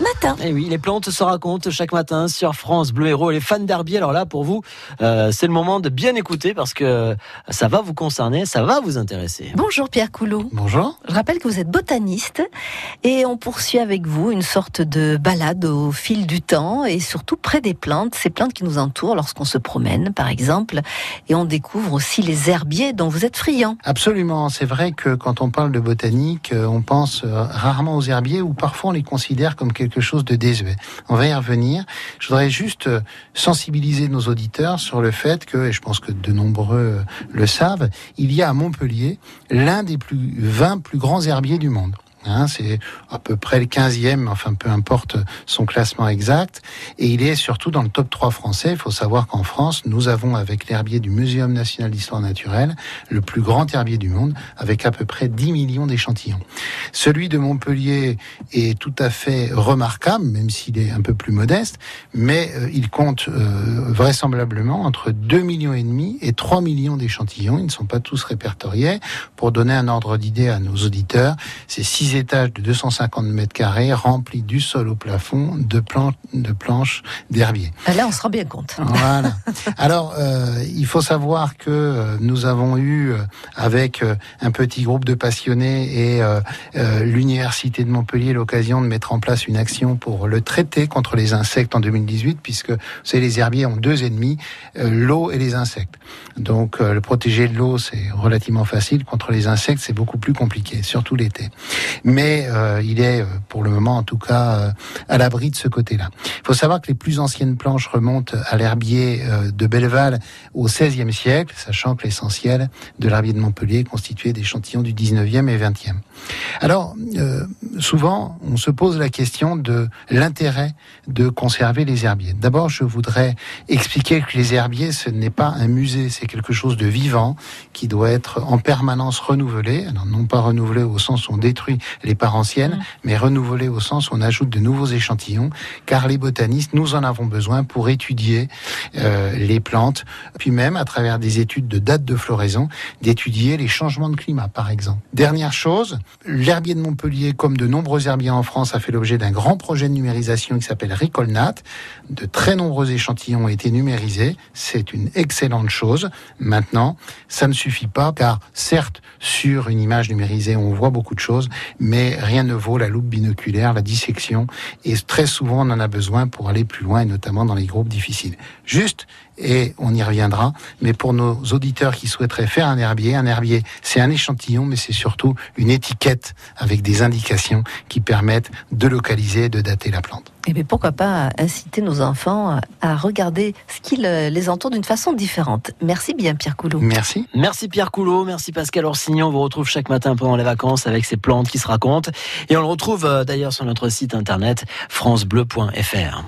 matin. Et Eh oui, les plantes se racontent chaque matin sur France Bleu Héros. Les fans d'herbier, alors là, pour vous, euh, c'est le moment de bien écouter parce que ça va vous concerner, ça va vous intéresser. Bonjour Pierre Coulot. Bonjour. Je rappelle que vous êtes botaniste et on poursuit avec vous une sorte de balade au fil du temps et surtout près des plantes, ces plantes qui nous entourent lorsqu'on se promène par exemple et on découvre aussi les herbiers dont vous êtes friand. Absolument, c'est vrai que quand on parle de botanique, euh, on pense euh, rarement aux herbiers ou parfois on les considère comme quelque chose de désuet. On va y revenir. Je voudrais juste euh, sensibiliser nos auditeurs sur le fait que, et je pense que de nombreux euh, le savent, il y a à Montpellier l'un des plus 20 plus grands herbiers du monde. Hein, c'est à peu près le 15e, enfin peu importe son classement exact. Et il est surtout dans le top 3 français. Il faut savoir qu'en France, nous avons avec l'herbier du Muséum national d'histoire naturelle le plus grand herbier du monde, avec à peu près 10 millions d'échantillons. Celui de Montpellier est tout à fait remarquable, même s'il est un peu plus modeste, mais euh, il compte euh, vraisemblablement entre 2 millions et demi et 3 millions d'échantillons. Ils ne sont pas tous répertoriés. Pour donner un ordre d'idée à nos auditeurs, c'est 6 étages de 250 mètres carrés remplis du sol au plafond de, plan de planches d'herbier. Ah, Là, on se rend bien compte. Voilà. Alors, euh, il faut savoir que euh, nous avons eu, euh, avec euh, un petit groupe de passionnés et euh, euh, l'Université de Montpellier, l'occasion de mettre en place une action pour le traiter contre les insectes en 2018, puisque savez, les herbiers ont deux ennemis, euh, l'eau et les insectes. Donc, euh, le protéger de l'eau, c'est relativement facile. Contre les insectes, c'est beaucoup plus compliqué, surtout l'été. Mais euh, il est, euh, pour le moment en tout cas, euh, à l'abri de ce côté-là. Il faut savoir que les plus anciennes planches remontent à l'herbier de Belleval au XVIe siècle, sachant que l'essentiel de l'herbier de Montpellier est constitué d'échantillons du XIXe et XXe. Alors, souvent, on se pose la question de l'intérêt de conserver les herbiers. D'abord, je voudrais expliquer que les herbiers, ce n'est pas un musée, c'est quelque chose de vivant qui doit être en permanence renouvelé. Alors, non pas renouvelé au sens où on détruit les parts anciennes, mais renouvelé au sens où on ajoute de nouveaux échantillons, car les botanistes, nous en avons besoin pour étudier euh, les plantes, puis même à travers des études de date de floraison, d'étudier les changements de climat, par exemple. Dernière chose, l'herbier de Montpellier, comme de nombreux herbiers en France, a fait l'objet d'un grand projet de numérisation qui s'appelle Recolnat. De très nombreux échantillons ont été numérisés. C'est une excellente chose. Maintenant, ça ne suffit pas, car certes, sur une image numérisée, on voit beaucoup de choses, mais rien ne vaut la loupe binoculaire, la dissection, et très souvent, on en a besoin pour aller plus loin, et notamment dans les groupes difficiles. Juste, et on y reviendra, mais pour nos auditeurs qui souhaiteraient faire un herbier, un herbier, c'est un échantillon, mais c'est surtout une étiquette avec des indications qui permettent de localiser et de dater la plante. Et bien pourquoi pas inciter nos enfants à regarder ce qui le- les entoure d'une façon différente. Merci bien Pierre Coulot. Merci. Merci Pierre Coulot, merci Pascal Orsignon. On vous retrouve chaque matin pendant les vacances avec ces plantes qui se racontent. Et on le retrouve euh, d'ailleurs sur notre site internet francebleu.fr.